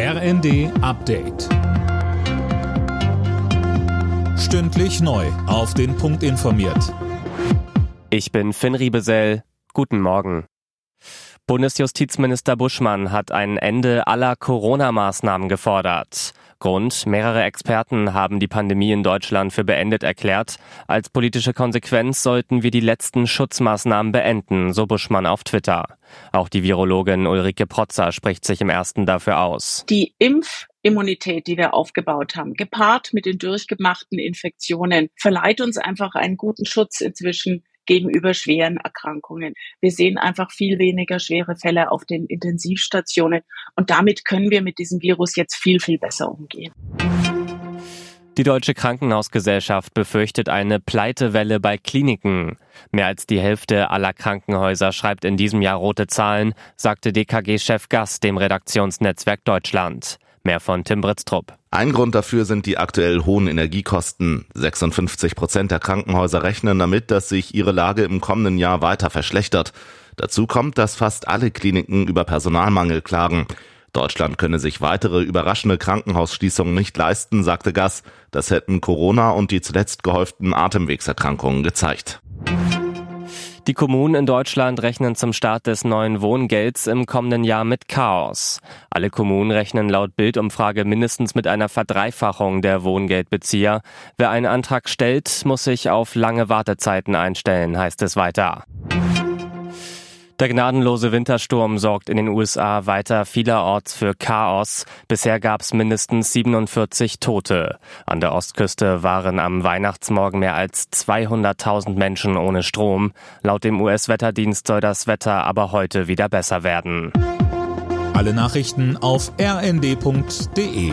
RND Update. Stündlich neu. Auf den Punkt informiert. Ich bin Finn Riebesell. Guten Morgen. Bundesjustizminister Buschmann hat ein Ende aller Corona-Maßnahmen gefordert. Grund, mehrere Experten haben die Pandemie in Deutschland für beendet erklärt. Als politische Konsequenz sollten wir die letzten Schutzmaßnahmen beenden, so Buschmann auf Twitter. Auch die Virologin Ulrike Protzer spricht sich im ersten dafür aus. Die Impfimmunität, die wir aufgebaut haben, gepaart mit den durchgemachten Infektionen, verleiht uns einfach einen guten Schutz inzwischen gegenüber schweren Erkrankungen. Wir sehen einfach viel weniger schwere Fälle auf den Intensivstationen und damit können wir mit diesem Virus jetzt viel, viel besser umgehen. Die Deutsche Krankenhausgesellschaft befürchtet eine Pleitewelle bei Kliniken. Mehr als die Hälfte aller Krankenhäuser schreibt in diesem Jahr rote Zahlen, sagte DKG-Chef Gass dem Redaktionsnetzwerk Deutschland. Mehr von Tim Britztrup. Ein Grund dafür sind die aktuell hohen Energiekosten. 56 Prozent der Krankenhäuser rechnen damit, dass sich ihre Lage im kommenden Jahr weiter verschlechtert. Dazu kommt, dass fast alle Kliniken über Personalmangel klagen. Deutschland könne sich weitere überraschende Krankenhausschließungen nicht leisten, sagte Gass. Das hätten Corona und die zuletzt gehäuften Atemwegserkrankungen gezeigt. Die Kommunen in Deutschland rechnen zum Start des neuen Wohngelds im kommenden Jahr mit Chaos. Alle Kommunen rechnen laut Bildumfrage mindestens mit einer Verdreifachung der Wohngeldbezieher. Wer einen Antrag stellt, muss sich auf lange Wartezeiten einstellen, heißt es weiter. Der gnadenlose Wintersturm sorgt in den USA weiter vielerorts für Chaos. Bisher gab es mindestens 47 Tote. An der Ostküste waren am Weihnachtsmorgen mehr als 200.000 Menschen ohne Strom. Laut dem US-Wetterdienst soll das Wetter aber heute wieder besser werden. Alle Nachrichten auf rnd.de